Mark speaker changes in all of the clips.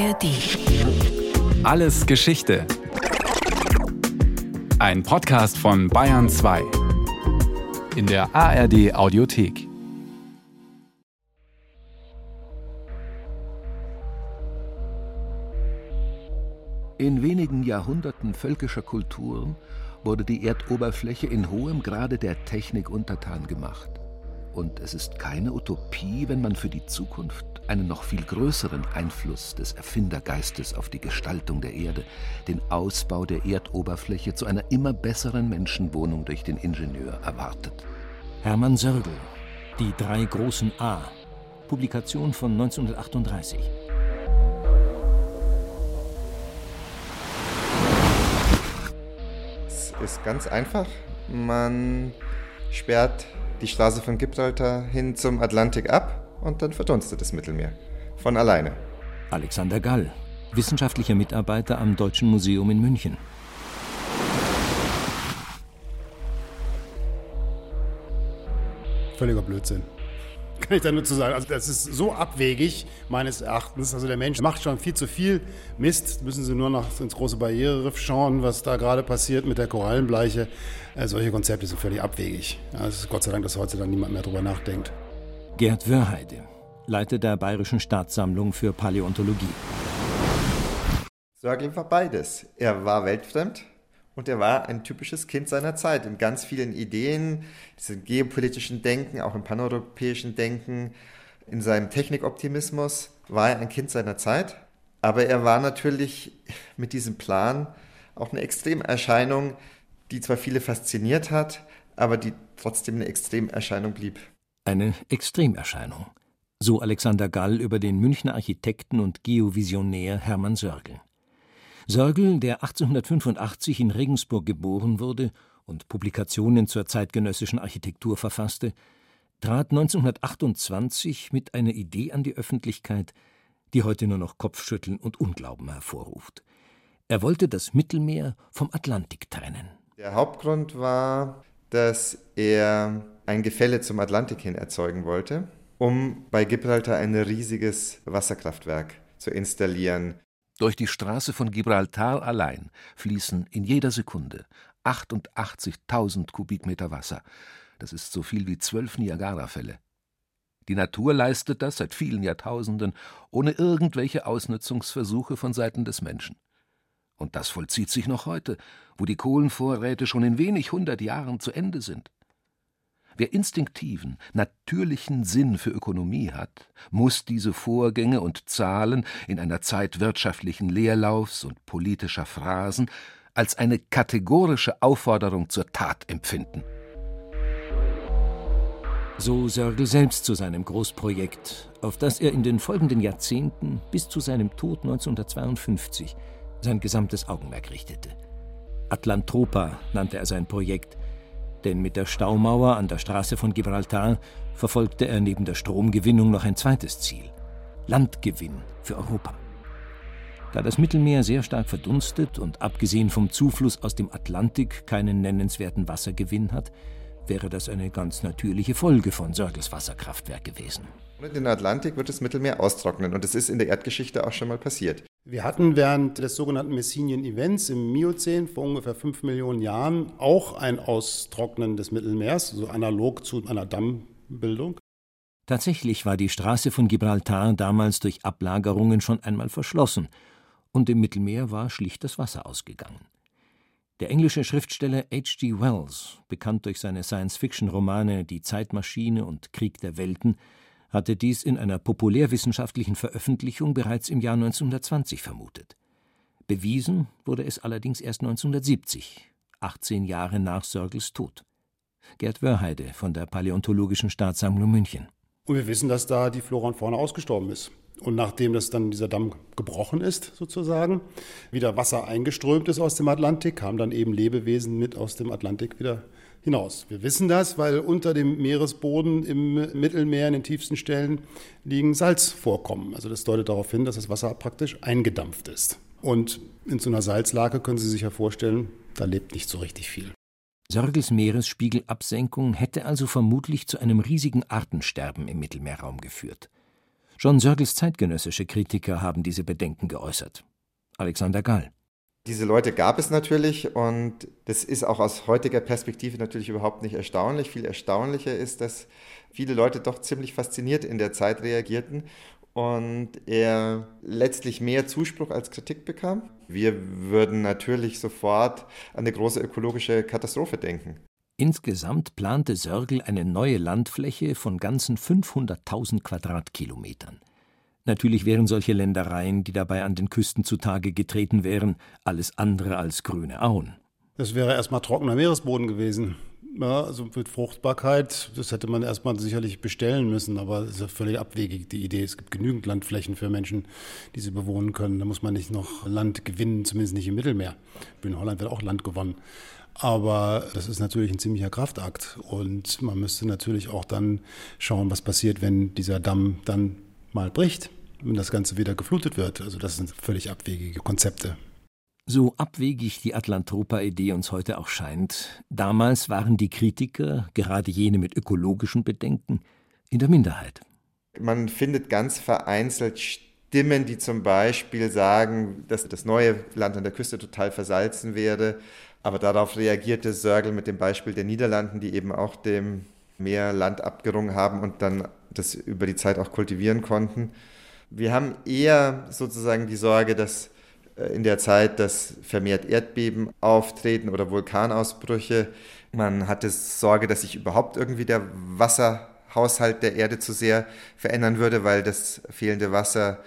Speaker 1: ARD.
Speaker 2: Alles Geschichte. Ein Podcast von Bayern 2. In der ARD Audiothek.
Speaker 3: In wenigen Jahrhunderten völkischer Kulturen wurde die Erdoberfläche in hohem Grade der Technik untertan gemacht. Und es ist keine Utopie, wenn man für die Zukunft einen noch viel größeren Einfluss des Erfindergeistes auf die Gestaltung der Erde, den Ausbau der Erdoberfläche zu einer immer besseren Menschenwohnung durch den Ingenieur erwartet.
Speaker 4: Hermann Sörgel, Die drei großen A, Publikation von 1938.
Speaker 5: Es ist ganz einfach. Man sperrt die Straße von Gibraltar hin zum Atlantik ab und dann verdunstet das Mittelmeer. Von alleine.
Speaker 4: Alexander Gall, wissenschaftlicher Mitarbeiter am Deutschen Museum in München.
Speaker 6: Völliger Blödsinn. Kann ich da nur zu sagen. Also das ist so abwegig, meines Erachtens. Also der Mensch macht schon viel zu viel Mist. Müssen Sie nur noch ins große Barriereriff schauen, was da gerade passiert mit der Korallenbleiche. Äh, solche Konzepte sind völlig abwegig. Ja, es ist Gott sei Dank, dass heute dann niemand mehr drüber nachdenkt.
Speaker 4: Gerd Wörheide, Leiter der Bayerischen Staatssammlung für Paläontologie.
Speaker 5: Sörgel war beides. Er war weltfremd und er war ein typisches Kind seiner Zeit in ganz vielen Ideen, diesem geopolitischen Denken, auch im paneuropäischen Denken, in seinem Technikoptimismus war er ein Kind seiner Zeit. Aber er war natürlich mit diesem Plan auch eine Extremerscheinung, die zwar viele fasziniert hat, aber die trotzdem eine Extremerscheinung blieb.
Speaker 4: Eine Extremerscheinung. So Alexander Gall über den Münchner Architekten und Geovisionär Hermann Sörgel. Sörgel, der 1885 in Regensburg geboren wurde und Publikationen zur zeitgenössischen Architektur verfasste, trat 1928 mit einer Idee an die Öffentlichkeit, die heute nur noch Kopfschütteln und Unglauben hervorruft. Er wollte das Mittelmeer vom Atlantik trennen.
Speaker 5: Der Hauptgrund war, dass er ein Gefälle zum Atlantik hin erzeugen wollte, um bei Gibraltar ein riesiges Wasserkraftwerk zu installieren.
Speaker 3: Durch die Straße von Gibraltar allein fließen in jeder Sekunde 88.000 Kubikmeter Wasser. Das ist so viel wie zwölf Niagarafälle. Die Natur leistet das seit vielen Jahrtausenden ohne irgendwelche Ausnutzungsversuche von Seiten des Menschen. Und das vollzieht sich noch heute, wo die Kohlenvorräte schon in wenig hundert Jahren zu Ende sind. Wer instinktiven, natürlichen Sinn für Ökonomie hat, muss diese Vorgänge und Zahlen in einer Zeit wirtschaftlichen Leerlaufs und politischer Phrasen als eine kategorische Aufforderung zur Tat empfinden.
Speaker 4: So Sörgel selbst zu seinem Großprojekt, auf das er in den folgenden Jahrzehnten bis zu seinem Tod 1952 sein gesamtes Augenmerk richtete. Atlantropa nannte er sein Projekt, denn mit der Staumauer an der Straße von Gibraltar verfolgte er neben der Stromgewinnung noch ein zweites Ziel Landgewinn für Europa. Da das Mittelmeer sehr stark verdunstet und abgesehen vom Zufluss aus dem Atlantik keinen nennenswerten Wassergewinn hat, wäre das eine ganz natürliche Folge von Sörgels Wasserkraftwerk gewesen.
Speaker 5: Und den Atlantik wird das Mittelmeer austrocknen und das ist in der Erdgeschichte auch schon mal passiert.
Speaker 6: Wir hatten während des sogenannten Messinian Events im Miozän vor ungefähr fünf Millionen Jahren auch ein Austrocknen des Mittelmeers, so analog zu einer Dammbildung.
Speaker 4: Tatsächlich war die Straße von Gibraltar damals durch Ablagerungen schon einmal verschlossen und im Mittelmeer war schlicht das Wasser ausgegangen. Der englische Schriftsteller H.G. Wells, bekannt durch seine Science-Fiction-Romane Die Zeitmaschine und Krieg der Welten, hatte dies in einer populärwissenschaftlichen Veröffentlichung bereits im Jahr 1920 vermutet. Bewiesen wurde es allerdings erst 1970, 18 Jahre nach Sörgels Tod. Gerd Wörheide von der Paläontologischen Staatssammlung München.
Speaker 6: Und wir wissen, dass da die Flora und Fauna ausgestorben ist. Und nachdem das dann dieser Damm gebrochen ist, sozusagen, wieder Wasser eingeströmt ist aus dem Atlantik, kamen dann eben Lebewesen mit aus dem Atlantik wieder hinaus. Wir wissen das, weil unter dem Meeresboden im Mittelmeer in den tiefsten Stellen liegen Salzvorkommen. Also das deutet darauf hin, dass das Wasser praktisch eingedampft ist. Und in so einer Salzlake können Sie sich ja vorstellen, da lebt nicht so richtig viel.
Speaker 4: Sörgels Meeresspiegelabsenkung hätte also vermutlich zu einem riesigen Artensterben im Mittelmeerraum geführt. Schon Sörgels zeitgenössische Kritiker haben diese Bedenken geäußert. Alexander Gall.
Speaker 5: Diese Leute gab es natürlich und das ist auch aus heutiger Perspektive natürlich überhaupt nicht erstaunlich. Viel erstaunlicher ist, dass viele Leute doch ziemlich fasziniert in der Zeit reagierten und er letztlich mehr Zuspruch als Kritik bekam. Wir würden natürlich sofort an eine große ökologische Katastrophe denken.
Speaker 4: Insgesamt plante Sörgel eine neue Landfläche von ganzen 500.000 Quadratkilometern. Natürlich wären solche Ländereien, die dabei an den Küsten zutage getreten wären, alles andere als grüne Auen.
Speaker 6: Das wäre erstmal trockener Meeresboden gewesen. Ja, also mit Fruchtbarkeit, das hätte man erstmal sicherlich bestellen müssen, aber das ist ja völlig abwegig, die Idee. Es gibt genügend Landflächen für Menschen, die sie bewohnen können. Da muss man nicht noch Land gewinnen, zumindest nicht im Mittelmeer. In Holland wird auch Land gewonnen. Aber das ist natürlich ein ziemlicher Kraftakt. Und man müsste natürlich auch dann schauen, was passiert, wenn dieser Damm dann mal bricht und das Ganze wieder geflutet wird. Also das sind völlig abwegige Konzepte.
Speaker 4: So abwegig die Atlantropa-Idee uns heute auch scheint, damals waren die Kritiker, gerade jene mit ökologischen Bedenken, in der Minderheit.
Speaker 5: Man findet ganz vereinzelt Stimmen, die zum Beispiel sagen, dass das neue Land an der Küste total versalzen werde. Aber darauf reagierte Sörgel mit dem Beispiel der Niederlanden, die eben auch dem Meer Land abgerungen haben und dann das über die Zeit auch kultivieren konnten. Wir haben eher sozusagen die Sorge, dass äh, in der Zeit, dass vermehrt Erdbeben auftreten oder Vulkanausbrüche. Man hatte Sorge, dass sich überhaupt irgendwie der Wasserhaushalt der Erde zu sehr verändern würde, weil das fehlende Wasser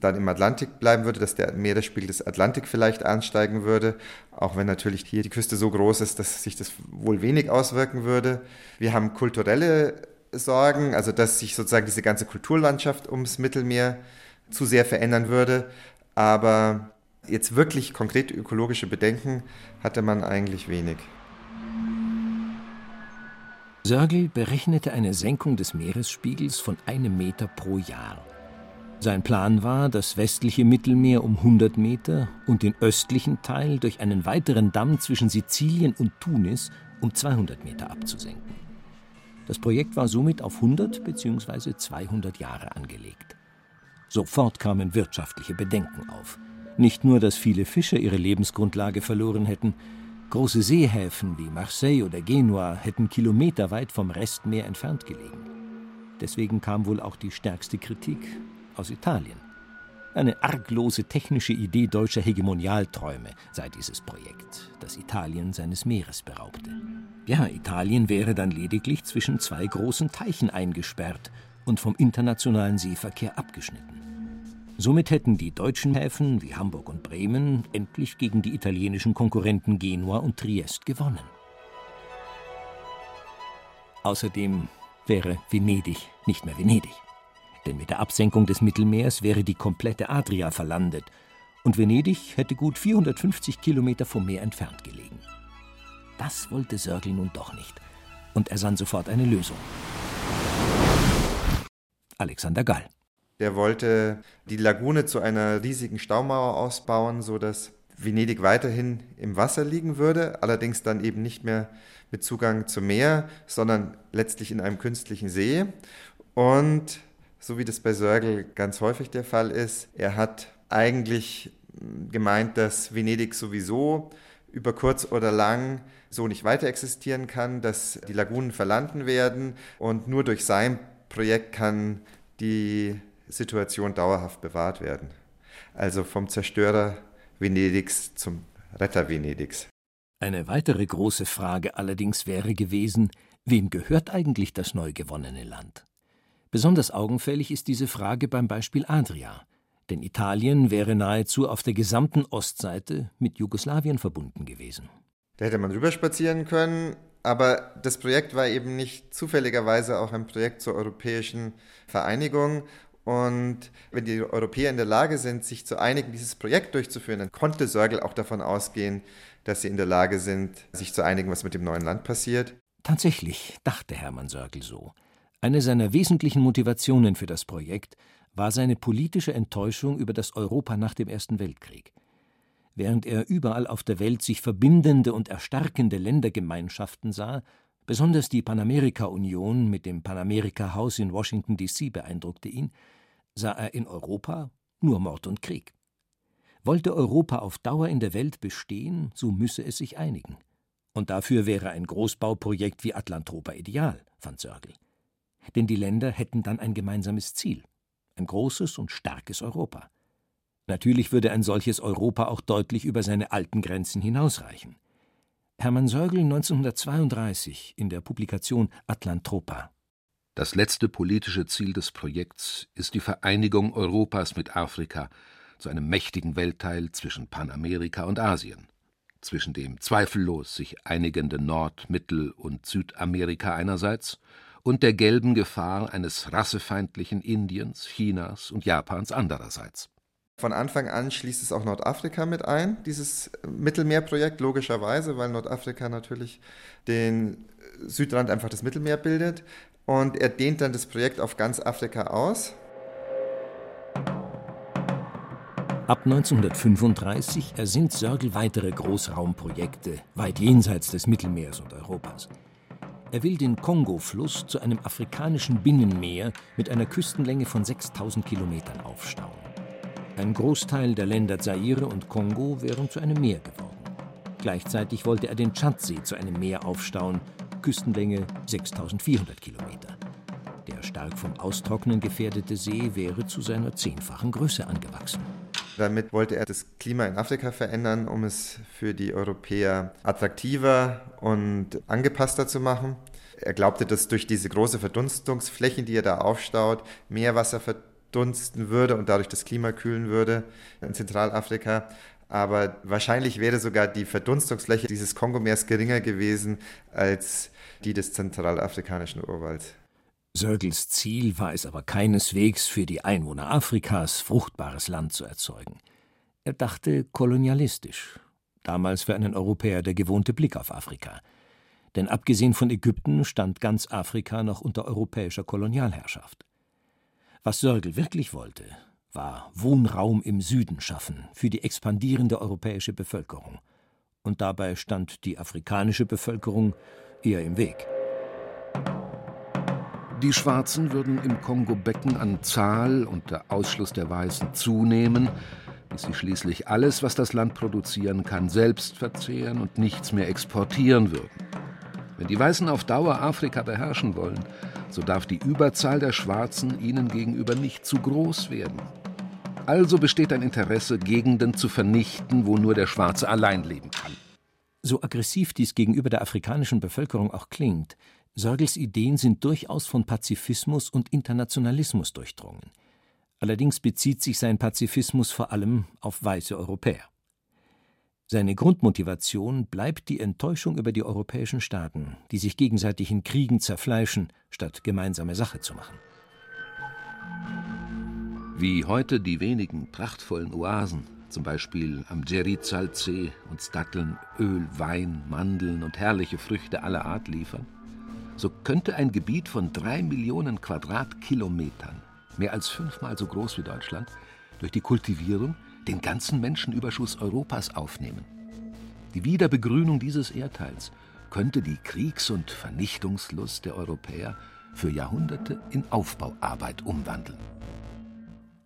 Speaker 5: dann im Atlantik bleiben würde, dass der Meeresspiegel des Atlantik vielleicht ansteigen würde, auch wenn natürlich hier die Küste so groß ist, dass sich das wohl wenig auswirken würde. Wir haben kulturelle Sorgen, also dass sich sozusagen diese ganze Kulturlandschaft ums Mittelmeer zu sehr verändern würde, aber Jetzt wirklich konkret ökologische Bedenken hatte man eigentlich wenig.
Speaker 4: Sörgel berechnete eine Senkung des Meeresspiegels von einem Meter pro Jahr. Sein Plan war, das westliche Mittelmeer um 100 Meter und den östlichen Teil durch einen weiteren Damm zwischen Sizilien und Tunis um 200 Meter abzusenken. Das Projekt war somit auf 100 bzw. 200 Jahre angelegt. Sofort kamen wirtschaftliche Bedenken auf. Nicht nur, dass viele Fischer ihre Lebensgrundlage verloren hätten, große Seehäfen wie Marseille oder Genua hätten kilometerweit vom Restmeer entfernt gelegen. Deswegen kam wohl auch die stärkste Kritik aus Italien. Eine arglose technische Idee deutscher Hegemonialträume sei dieses Projekt, das Italien seines Meeres beraubte. Ja, Italien wäre dann lediglich zwischen zwei großen Teichen eingesperrt und vom internationalen Seeverkehr abgeschnitten. Somit hätten die deutschen Häfen wie Hamburg und Bremen endlich gegen die italienischen Konkurrenten Genua und Triest gewonnen. Außerdem wäre Venedig nicht mehr Venedig. Denn mit der Absenkung des Mittelmeers wäre die komplette Adria verlandet und Venedig hätte gut 450 Kilometer vom Meer entfernt gelegen. Das wollte Sörgel nun doch nicht und er sann sofort eine Lösung. Alexander Gall
Speaker 5: der wollte die Lagune zu einer riesigen Staumauer ausbauen, sodass Venedig weiterhin im Wasser liegen würde, allerdings dann eben nicht mehr mit Zugang zum Meer, sondern letztlich in einem künstlichen See. Und so wie das bei Sörgel ganz häufig der Fall ist, er hat eigentlich gemeint, dass Venedig sowieso über kurz oder lang so nicht weiter existieren kann, dass die Lagunen verlanden werden und nur durch sein Projekt kann die Situation dauerhaft bewahrt werden. Also vom Zerstörer Venedigs zum Retter Venedigs.
Speaker 4: Eine weitere große Frage allerdings wäre gewesen, wem gehört eigentlich das neu gewonnene Land? Besonders augenfällig ist diese Frage beim Beispiel Adria, denn Italien wäre nahezu auf der gesamten Ostseite mit Jugoslawien verbunden gewesen.
Speaker 5: Da hätte man rüberspazieren können, aber das Projekt war eben nicht zufälligerweise auch ein Projekt zur europäischen Vereinigung und wenn die Europäer in der Lage sind, sich zu einigen, dieses Projekt durchzuführen, dann konnte Sörgel auch davon ausgehen, dass sie in der Lage sind, sich zu einigen, was mit dem neuen Land passiert.
Speaker 4: Tatsächlich dachte Hermann Sörgel so. Eine seiner wesentlichen Motivationen für das Projekt war seine politische Enttäuschung über das Europa nach dem Ersten Weltkrieg. Während er überall auf der Welt sich verbindende und erstarkende Ländergemeinschaften sah, besonders die Panamerika-Union mit dem Panamerika-Haus in Washington, D.C. beeindruckte ihn, sah er in Europa nur Mord und Krieg. Wollte Europa auf Dauer in der Welt bestehen, so müsse es sich einigen. Und dafür wäre ein Großbauprojekt wie Atlantropa ideal, fand Sörgel. Denn die Länder hätten dann ein gemeinsames Ziel, ein großes und starkes Europa. Natürlich würde ein solches Europa auch deutlich über seine alten Grenzen hinausreichen. Hermann Sögel 1932 in der Publikation Atlantropa.
Speaker 3: Das letzte politische Ziel des Projekts ist die Vereinigung Europas mit Afrika zu einem mächtigen Weltteil zwischen Panamerika und Asien, zwischen dem zweifellos sich einigenden Nord-, Mittel- und Südamerika einerseits und der gelben Gefahr eines rassefeindlichen Indiens, Chinas und Japans andererseits.
Speaker 5: Von Anfang an schließt es auch Nordafrika mit ein, dieses Mittelmeerprojekt, logischerweise, weil Nordafrika natürlich den Südrand einfach das Mittelmeer bildet. Und er dehnt dann das Projekt auf ganz Afrika aus.
Speaker 4: Ab 1935 ersinnt Sörgel weitere Großraumprojekte weit jenseits des Mittelmeers und Europas. Er will den Kongo-Fluss zu einem afrikanischen Binnenmeer mit einer Küstenlänge von 6000 Kilometern aufstauen. Ein Großteil der Länder Zaire und Kongo wären zu einem Meer geworden. Gleichzeitig wollte er den Tschadsee zu einem Meer aufstauen, Küstenlänge 6400 Kilometer. Der stark vom Austrocknen gefährdete See wäre zu seiner zehnfachen Größe angewachsen.
Speaker 5: Damit wollte er das Klima in Afrika verändern, um es für die Europäer attraktiver und angepasster zu machen. Er glaubte, dass durch diese große Verdunstungsflächen, die er da aufstaut, Meerwasser verdunsten abdunsten würde und dadurch das Klima kühlen würde in Zentralafrika. Aber wahrscheinlich wäre sogar die Verdunstungsfläche dieses Kongomeers geringer gewesen als die des zentralafrikanischen Urwalds.
Speaker 4: Sögels Ziel war es aber keineswegs, für die Einwohner Afrikas fruchtbares Land zu erzeugen. Er dachte kolonialistisch. Damals für einen Europäer der gewohnte Blick auf Afrika. Denn abgesehen von Ägypten stand ganz Afrika noch unter europäischer Kolonialherrschaft. Was Sörgel wirklich wollte, war Wohnraum im Süden schaffen für die expandierende europäische Bevölkerung. Und dabei stand die afrikanische Bevölkerung eher im Weg.
Speaker 3: Die Schwarzen würden im Kongo-Becken an Zahl und der Ausschluss der Weißen zunehmen, bis sie schließlich alles, was das Land produzieren kann, selbst verzehren und nichts mehr exportieren würden. Wenn die Weißen auf Dauer Afrika beherrschen wollen, so darf die Überzahl der Schwarzen ihnen gegenüber nicht zu groß werden. Also besteht ein Interesse, Gegenden zu vernichten, wo nur der Schwarze allein leben kann.
Speaker 4: So aggressiv dies gegenüber der afrikanischen Bevölkerung auch klingt, Sörgels Ideen sind durchaus von Pazifismus und Internationalismus durchdrungen. Allerdings bezieht sich sein Pazifismus vor allem auf weiße Europäer. Seine Grundmotivation bleibt die Enttäuschung über die europäischen Staaten, die sich gegenseitig in Kriegen zerfleischen, statt gemeinsame Sache zu machen.
Speaker 3: Wie heute die wenigen prachtvollen Oasen, zum Beispiel am Djerizalsee, uns Datteln, Öl, Wein, Mandeln und herrliche Früchte aller Art liefern, so könnte ein Gebiet von drei Millionen Quadratkilometern, mehr als fünfmal so groß wie Deutschland, durch die Kultivierung den ganzen Menschenüberschuss Europas aufnehmen. Die Wiederbegrünung dieses Erdteils könnte die Kriegs- und Vernichtungslust der Europäer für Jahrhunderte in Aufbauarbeit umwandeln.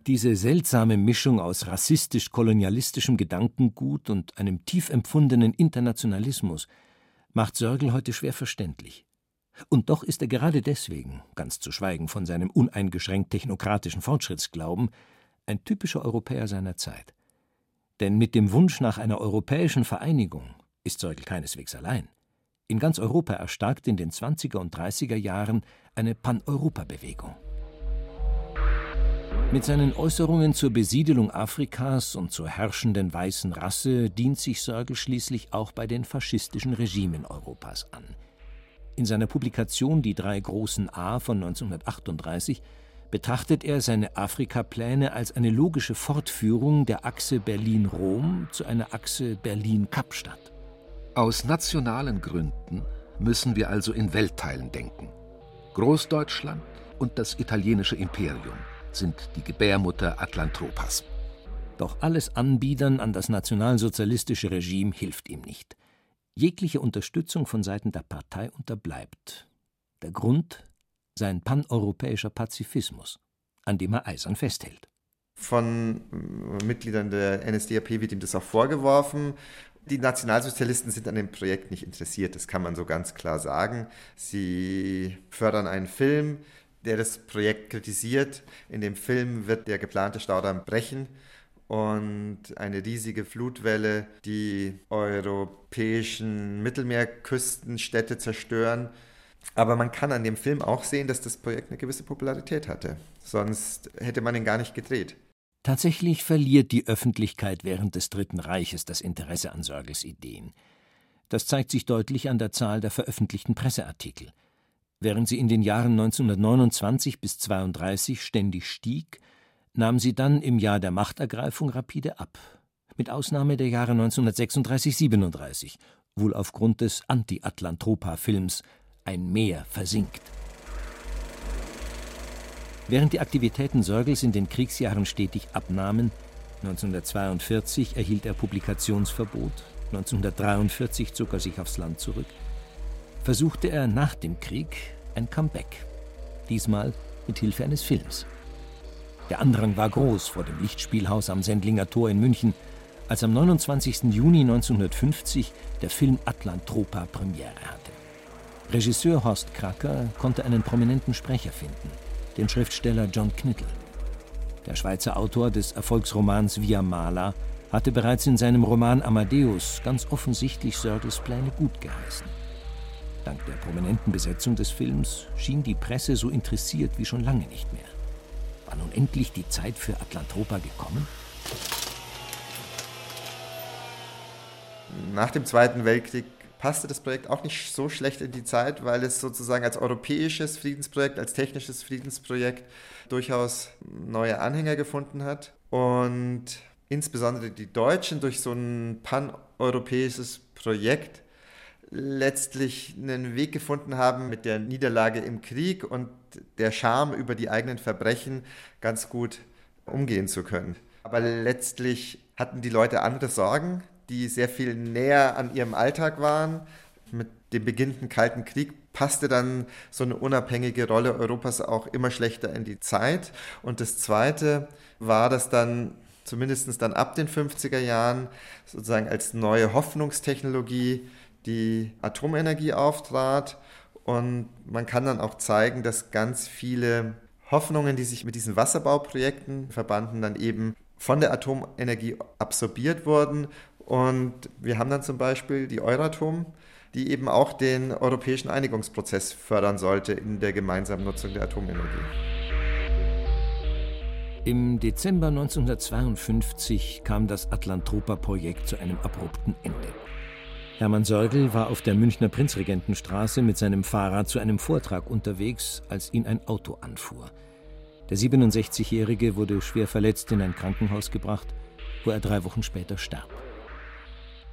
Speaker 4: Diese seltsame Mischung aus rassistisch-kolonialistischem Gedankengut und einem tief empfundenen Internationalismus macht Sörgel heute schwer verständlich. Und doch ist er gerade deswegen, ganz zu schweigen von seinem uneingeschränkt technokratischen Fortschrittsglauben, ein typischer Europäer seiner Zeit. Denn mit dem Wunsch nach einer europäischen Vereinigung ist Zeugl keineswegs allein. In ganz Europa erstarkt in den 20er und 30er Jahren eine Pan-Europa-Bewegung. Mit seinen Äußerungen zur Besiedelung Afrikas und zur herrschenden weißen Rasse dient sich Sörgel schließlich auch bei den faschistischen Regimen Europas an. In seiner Publikation Die drei großen A von 1938 betrachtet er seine Afrikapläne als eine logische Fortführung der Achse Berlin-Rom zu einer Achse Berlin-Kapstadt.
Speaker 3: Aus nationalen Gründen müssen wir also in Weltteilen denken. Großdeutschland und das italienische Imperium sind die Gebärmutter Atlantropas.
Speaker 4: Doch alles Anbiedern an das nationalsozialistische Regime hilft ihm nicht. Jegliche Unterstützung von Seiten der Partei unterbleibt. Der Grund sein paneuropäischer Pazifismus. an dem er eisern festhält.
Speaker 5: Von äh, Mitgliedern der NSDAP wird ihm das auch vorgeworfen. Die Nationalsozialisten sind an dem Projekt nicht interessiert, das kann man so ganz klar sagen. Sie fördern einen Film, der das Projekt kritisiert. In dem Film wird der geplante Staudamm brechen und eine riesige Flutwelle die europäischen Mittelmeerküstenstädte zerstören. Aber man kann an dem Film auch sehen, dass das Projekt eine gewisse Popularität hatte. Sonst hätte man ihn gar nicht gedreht.
Speaker 4: Tatsächlich verliert die Öffentlichkeit während des Dritten Reiches das Interesse an Sörgels Ideen. Das zeigt sich deutlich an der Zahl der veröffentlichten Presseartikel. Während sie in den Jahren 1929 bis 32 ständig stieg, nahm sie dann im Jahr der Machtergreifung rapide ab, mit Ausnahme der Jahre 1936-37, wohl aufgrund des Anti-Atlantropa-Films Ein Meer versinkt. Während die Aktivitäten Sörgels in den Kriegsjahren stetig abnahmen, 1942 erhielt er Publikationsverbot, 1943 zog er sich aufs Land zurück, versuchte er nach dem Krieg ein Comeback, diesmal mit Hilfe eines Films. Der Andrang war groß vor dem Lichtspielhaus am Sendlinger Tor in München, als am 29. Juni 1950 der Film Atlantropa Premiere hatte. Regisseur Horst Kracker konnte einen prominenten Sprecher finden den Schriftsteller John Knittel. Der Schweizer Autor des Erfolgsromans Via Mala hatte bereits in seinem Roman Amadeus ganz offensichtlich Sörgels Pläne gut geheißen. Dank der prominenten Besetzung des Films schien die Presse so interessiert wie schon lange nicht mehr. War nun endlich die Zeit für Atlantropa gekommen?
Speaker 5: Nach dem Zweiten Weltkrieg passte das Projekt auch nicht so schlecht in die Zeit, weil es sozusagen als europäisches Friedensprojekt, als technisches Friedensprojekt durchaus neue Anhänger gefunden hat. Und insbesondere die Deutschen durch so ein paneuropäisches Projekt letztlich einen Weg gefunden haben, mit der Niederlage im Krieg und der Scham über die eigenen Verbrechen ganz gut umgehen zu können. Aber letztlich hatten die Leute andere Sorgen die sehr viel näher an ihrem Alltag waren. Mit dem beginnenden Kalten Krieg passte dann so eine unabhängige Rolle Europas auch immer schlechter in die Zeit. Und das Zweite war, dass dann zumindest dann ab den 50er Jahren sozusagen als neue Hoffnungstechnologie die Atomenergie auftrat. Und man kann dann auch zeigen, dass ganz viele Hoffnungen, die sich mit diesen Wasserbauprojekten verbanden, dann eben von der Atomenergie absorbiert wurden und wir haben dann zum Beispiel die Euratom, die eben auch den europäischen Einigungsprozess fördern sollte in der gemeinsamen Nutzung der Atomenergie.
Speaker 4: Im Dezember 1952 kam das Atlantropa-Projekt zu einem abrupten Ende. Hermann Sörgel war auf der Münchner Prinzregentenstraße mit seinem Fahrrad zu einem Vortrag unterwegs, als ihn ein Auto anfuhr. Der 67-Jährige wurde schwer verletzt in ein Krankenhaus gebracht, wo er drei Wochen später starb.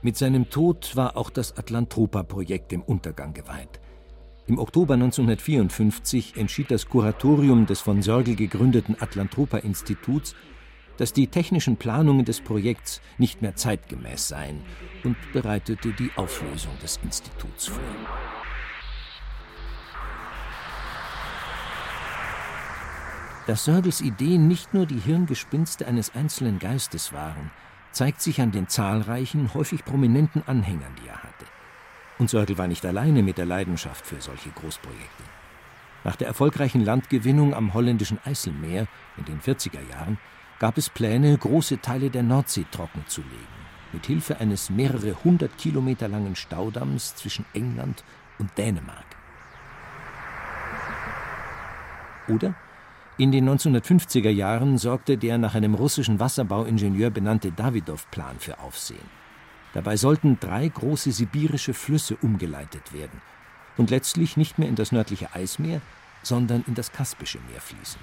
Speaker 4: Mit seinem Tod war auch das Atlantropa-Projekt dem Untergang geweiht. Im Oktober 1954 entschied das Kuratorium des von Sörgel gegründeten Atlantropa-Instituts, dass die technischen Planungen des Projekts nicht mehr zeitgemäß seien und bereitete die Auflösung des Instituts vor. Dass Sörgels Ideen nicht nur die Hirngespinste eines einzelnen Geistes waren – zeigt sich an den zahlreichen, häufig prominenten Anhängern, die er hatte. Und Sörgel war nicht alleine mit der Leidenschaft für solche Großprojekte. Nach der erfolgreichen Landgewinnung am holländischen Eiselmeer in den 40er Jahren gab es Pläne, große Teile der Nordsee trockenzulegen, mit Hilfe eines mehrere hundert Kilometer langen Staudamms zwischen England und Dänemark. Oder in den 1950er Jahren sorgte der nach einem russischen Wasserbauingenieur benannte Dawidow-Plan für Aufsehen. Dabei sollten drei große sibirische Flüsse umgeleitet werden und letztlich nicht mehr in das nördliche Eismeer, sondern in das Kaspische Meer fließen.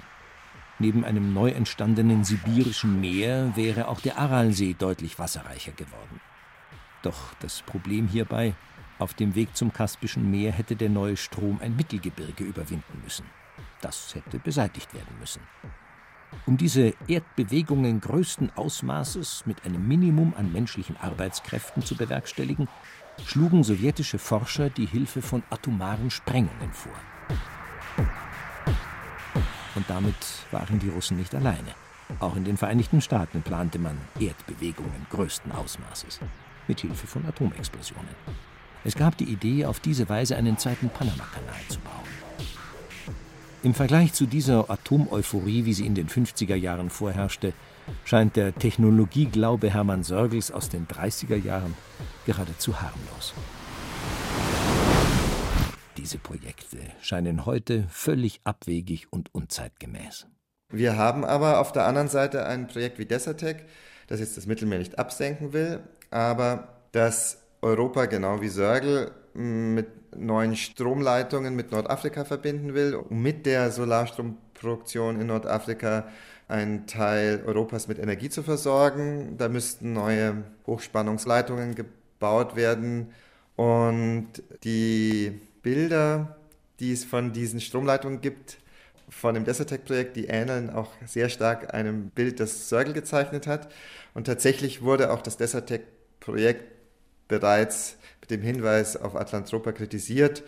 Speaker 4: Neben einem neu entstandenen sibirischen Meer wäre auch der Aralsee deutlich wasserreicher geworden. Doch das Problem hierbei, auf dem Weg zum Kaspischen Meer hätte der neue Strom ein Mittelgebirge überwinden müssen. Das hätte beseitigt werden müssen. Um diese Erdbewegungen größten Ausmaßes mit einem Minimum an menschlichen Arbeitskräften zu bewerkstelligen, schlugen sowjetische Forscher die Hilfe von atomaren Sprengungen vor. Und damit waren die Russen nicht alleine. Auch in den Vereinigten Staaten plante man Erdbewegungen größten Ausmaßes, mit Hilfe von Atomexplosionen. Es gab die Idee, auf diese Weise einen zweiten Panamakanal zu bauen. Im Vergleich zu dieser Atomeuphorie, wie sie in den 50er Jahren vorherrschte, scheint der Technologieglaube Hermann Sörgels aus den 30er Jahren geradezu harmlos. Diese Projekte scheinen heute völlig abwegig und unzeitgemäß.
Speaker 5: Wir haben aber auf der anderen Seite ein Projekt wie Desertec, das jetzt das Mittelmeer nicht absenken will, aber das Europa genau wie Sörgel mit neuen Stromleitungen mit Nordafrika verbinden will, um mit der Solarstromproduktion in Nordafrika einen Teil Europas mit Energie zu versorgen. Da müssten neue Hochspannungsleitungen gebaut werden und die Bilder, die es von diesen Stromleitungen gibt, von dem Desertec-Projekt, die ähneln auch sehr stark einem Bild, das Sörgel gezeichnet hat. Und tatsächlich wurde auch das Desertec-Projekt bereits mit dem Hinweis auf Atlantropa kritisiert.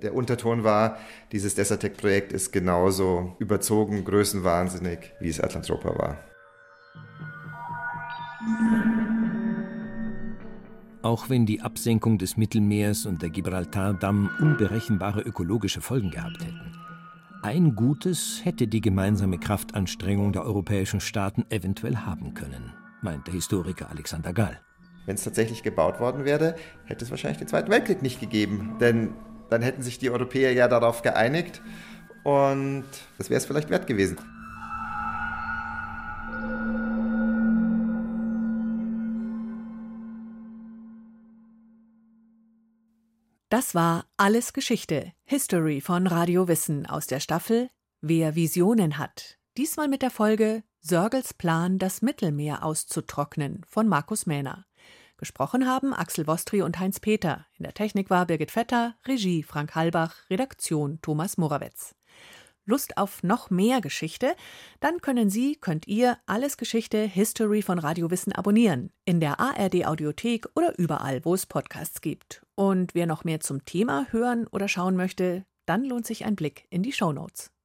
Speaker 5: Der Unterton war, dieses Desertec-Projekt ist genauso überzogen, größenwahnsinnig, wie es Atlantropa war.
Speaker 4: Auch wenn die Absenkung des Mittelmeers und der Gibraltar-Damm unberechenbare ökologische Folgen gehabt hätten, ein Gutes hätte die gemeinsame Kraftanstrengung der europäischen Staaten eventuell haben können, meint der Historiker Alexander Gall.
Speaker 5: Wenn es tatsächlich gebaut worden wäre, hätte es wahrscheinlich den Zweiten Weltkrieg nicht gegeben. Denn dann hätten sich die Europäer ja darauf geeinigt und das wäre es vielleicht wert gewesen.
Speaker 1: Das war Alles Geschichte, History von Radio Wissen aus der Staffel Wer Visionen hat. Diesmal mit der Folge Sörgels Plan, das Mittelmeer auszutrocknen von Markus Mähner. Gesprochen haben Axel Wostri und Heinz Peter. In der Technik war Birgit Vetter, Regie Frank Halbach, Redaktion Thomas Morawetz. Lust auf noch mehr Geschichte? Dann können Sie, könnt ihr alles Geschichte History von Radiowissen abonnieren. In der ARD Audiothek oder überall, wo es Podcasts gibt. Und wer noch mehr zum Thema hören oder schauen möchte, dann lohnt sich ein Blick in die Show Notes.